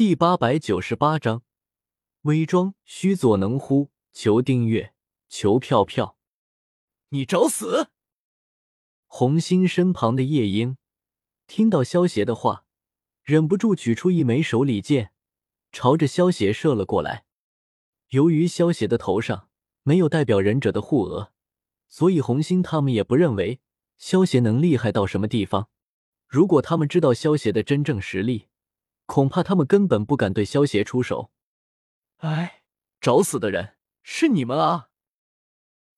第八百九十八章，伪装须佐能乎？求订阅，求票票。你找死！红星身旁的夜莺听到萧邪的话，忍不住取出一枚手里剑，朝着萧邪射了过来。由于萧邪的头上没有代表忍者的护额，所以红星他们也不认为萧邪能厉害到什么地方。如果他们知道萧邪的真正实力，恐怕他们根本不敢对萧邪出手。哎，找死的人是你们啊！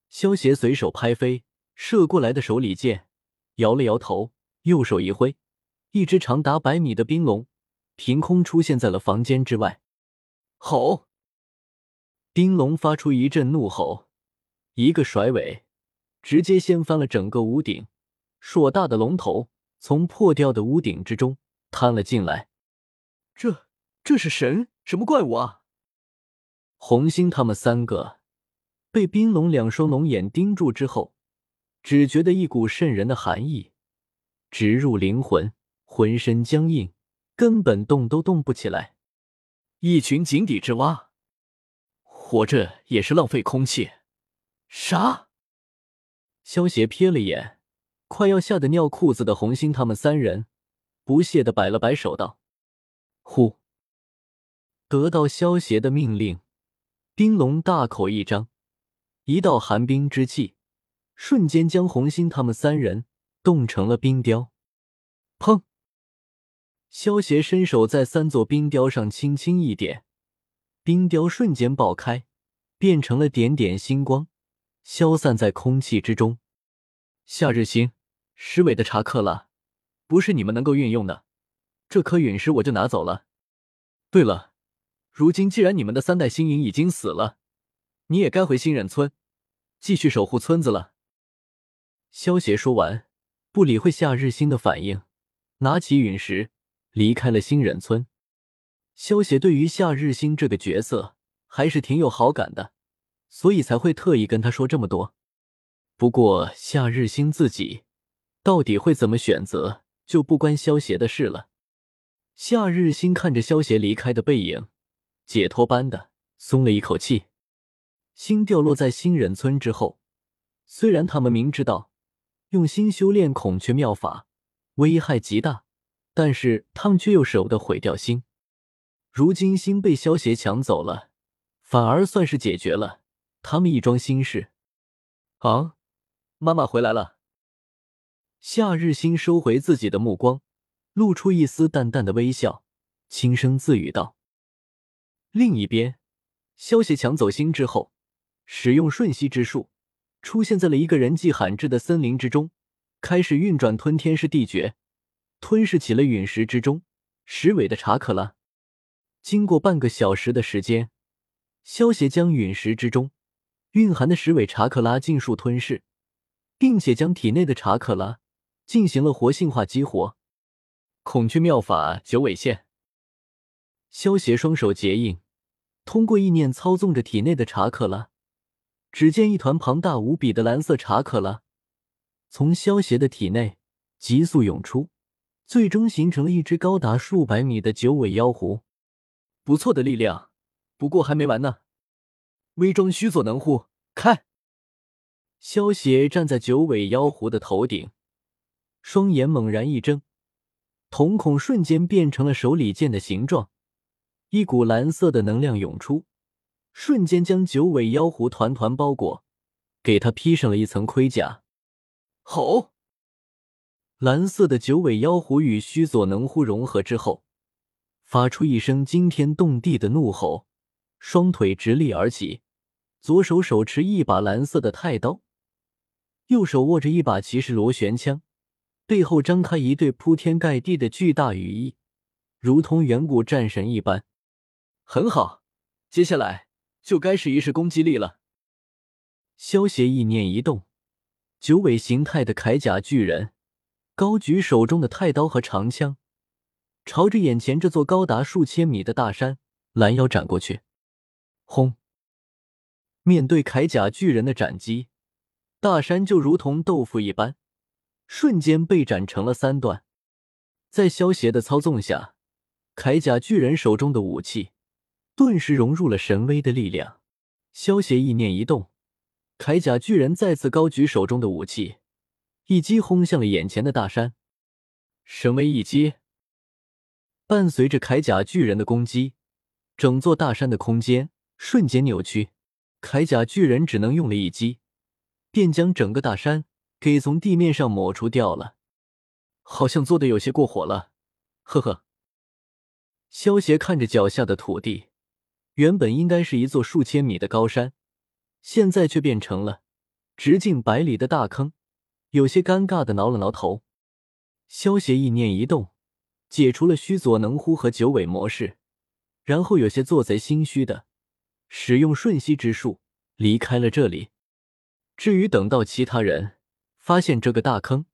萧邪随手拍飞射过来的手里剑，摇了摇头，右手一挥，一只长达百米的冰龙凭空出现在了房间之外。吼！冰龙发出一阵怒吼，一个甩尾，直接掀翻了整个屋顶。硕大的龙头从破掉的屋顶之中探了进来。这这是神什么怪物啊？红星他们三个被冰龙两双龙眼盯住之后，只觉得一股渗人的寒意直入灵魂，浑身僵硬，根本动都动不起来。一群井底之蛙，活着也是浪费空气。啥！萧邪瞥了眼快要吓得尿裤子的红星他们三人，不屑的摆了摆手道。呼！得到萧邪的命令，冰龙大口一张，一道寒冰之气瞬间将红星他们三人冻成了冰雕。砰！萧邪伸手在三座冰雕上轻轻一点，冰雕瞬间爆开，变成了点点星光，消散在空气之中。夏日星，十尾的查克拉，不是你们能够运用的。这颗陨石我就拿走了。对了，如今既然你们的三代星影已经死了，你也该回星忍村，继续守护村子了。萧邪说完，不理会夏日星的反应，拿起陨石离开了星忍村。萧邪对于夏日星这个角色还是挺有好感的，所以才会特意跟他说这么多。不过夏日星自己到底会怎么选择，就不关萧邪的事了。夏日星看着萧邪离开的背影，解脱般的松了一口气。星掉落在新忍村之后，虽然他们明知道用心修炼孔雀妙法危害极大，但是他们却又舍不得毁掉心。如今心被萧邪抢走了，反而算是解决了他们一桩心事。啊，妈妈回来了。夏日星收回自己的目光。露出一丝淡淡的微笑，轻声自语道：“另一边，萧邪抢走心之后，使用瞬息之术，出现在了一个人迹罕至的森林之中，开始运转吞天式地诀，吞噬起了陨石之中石尾的查克拉。经过半个小时的时间，萧邪将陨石之中蕴含的十尾查克拉尽数吞噬，并且将体内的查克拉进行了活性化激活。”孔雀妙法九尾线，萧邪双手结印，通过意念操纵着体内的查克拉。只见一团庞大无比的蓝色查克拉从萧邪的体内急速涌出，最终形成了一只高达数百米的九尾妖狐。不错的力量，不过还没完呢！微装须佐能乎？开！萧邪站在九尾妖狐的头顶，双眼猛然一睁。瞳孔瞬间变成了手里剑的形状，一股蓝色的能量涌出，瞬间将九尾妖狐团团包裹，给他披上了一层盔甲。吼！蓝色的九尾妖狐与须佐能乎融合之后，发出一声惊天动地的怒吼，双腿直立而起，左手手持一把蓝色的太刀，右手握着一把骑士螺旋枪。背后张开一对铺天盖地的巨大羽翼，如同远古战神一般。很好，接下来就该试一试攻击力了。萧协意念一动，九尾形态的铠甲巨人高举手中的太刀和长枪，朝着眼前这座高达数千米的大山拦腰斩过去。轰！面对铠甲巨人的斩击，大山就如同豆腐一般。瞬间被斩成了三段，在萧邪的操纵下，铠甲巨人手中的武器顿时融入了神威的力量。萧协意念一动，铠甲巨人再次高举手中的武器，一击轰向了眼前的大山。神威一击，伴随着铠甲巨人的攻击，整座大山的空间瞬间扭曲。铠甲巨人只能用了一击，便将整个大山给从地面上抹除掉了。好像做的有些过火了，呵呵。萧协看着脚下的土地，原本应该是一座数千米的高山，现在却变成了直径百里的大坑，有些尴尬的挠了挠头。萧协意念一动，解除了虚左能呼和九尾模式，然后有些做贼心虚的使用瞬息之术离开了这里。至于等到其他人发现这个大坑，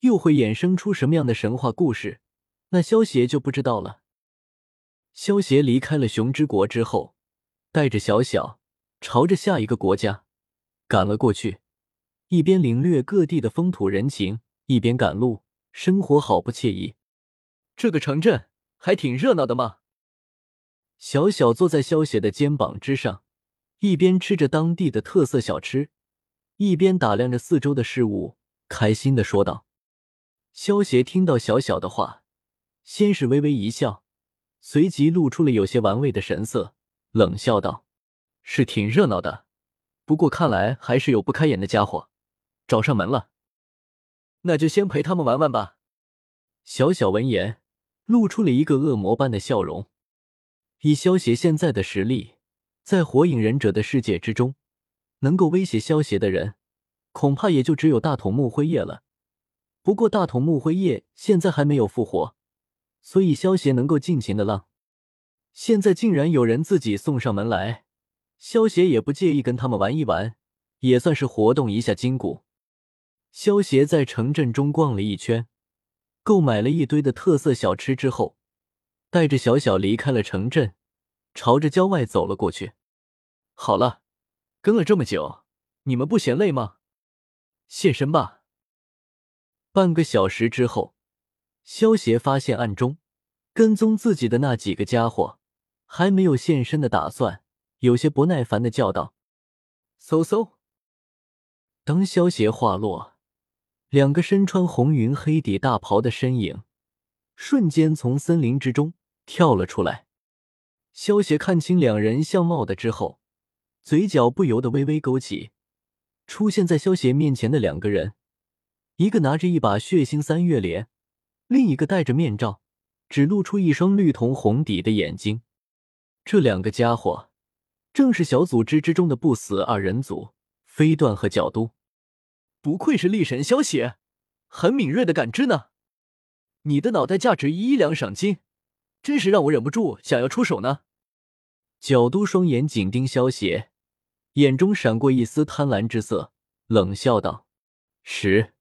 又会衍生出什么样的神话故事，那萧协就不知道了。萧协离开了熊之国之后，带着小小朝着下一个国家赶了过去，一边领略各地的风土人情，一边赶路，生活好不惬意。这个城镇还挺热闹的嘛。小小坐在萧协的肩膀之上，一边吃着当地的特色小吃，一边打量着四周的事物，开心的说道。萧邪听到小小的话，先是微微一笑。随即露出了有些玩味的神色，冷笑道：“是挺热闹的，不过看来还是有不开眼的家伙找上门了。那就先陪他们玩玩吧。”小小闻言，露出了一个恶魔般的笑容。以萧邪现在的实力，在火影忍者的世界之中，能够威胁萧协的人，恐怕也就只有大筒木辉夜了。不过大筒木辉夜现在还没有复活。所以萧协能够尽情的浪，现在竟然有人自己送上门来，萧协也不介意跟他们玩一玩，也算是活动一下筋骨。萧协在城镇中逛了一圈，购买了一堆的特色小吃之后，带着小小离开了城镇，朝着郊外走了过去。好了，跟了这么久，你们不嫌累吗？现身吧。半个小时之后。萧协发现暗中跟踪自己的那几个家伙还没有现身的打算，有些不耐烦的叫道：“嗖嗖！”当萧协话落，两个身穿红云黑底大袍的身影瞬间从森林之中跳了出来。萧协看清两人相貌的之后，嘴角不由得微微勾起。出现在萧邪面前的两个人，一个拿着一把血腥三月镰。另一个戴着面罩，只露出一双绿瞳红底的眼睛。这两个家伙正是小组织之中的不死二人组飞段和角都。不愧是力神萧邪，很敏锐的感知呢。你的脑袋价值一两赏金，真是让我忍不住想要出手呢。角都双眼紧盯萧邪，眼中闪过一丝贪婪之色，冷笑道：“十。”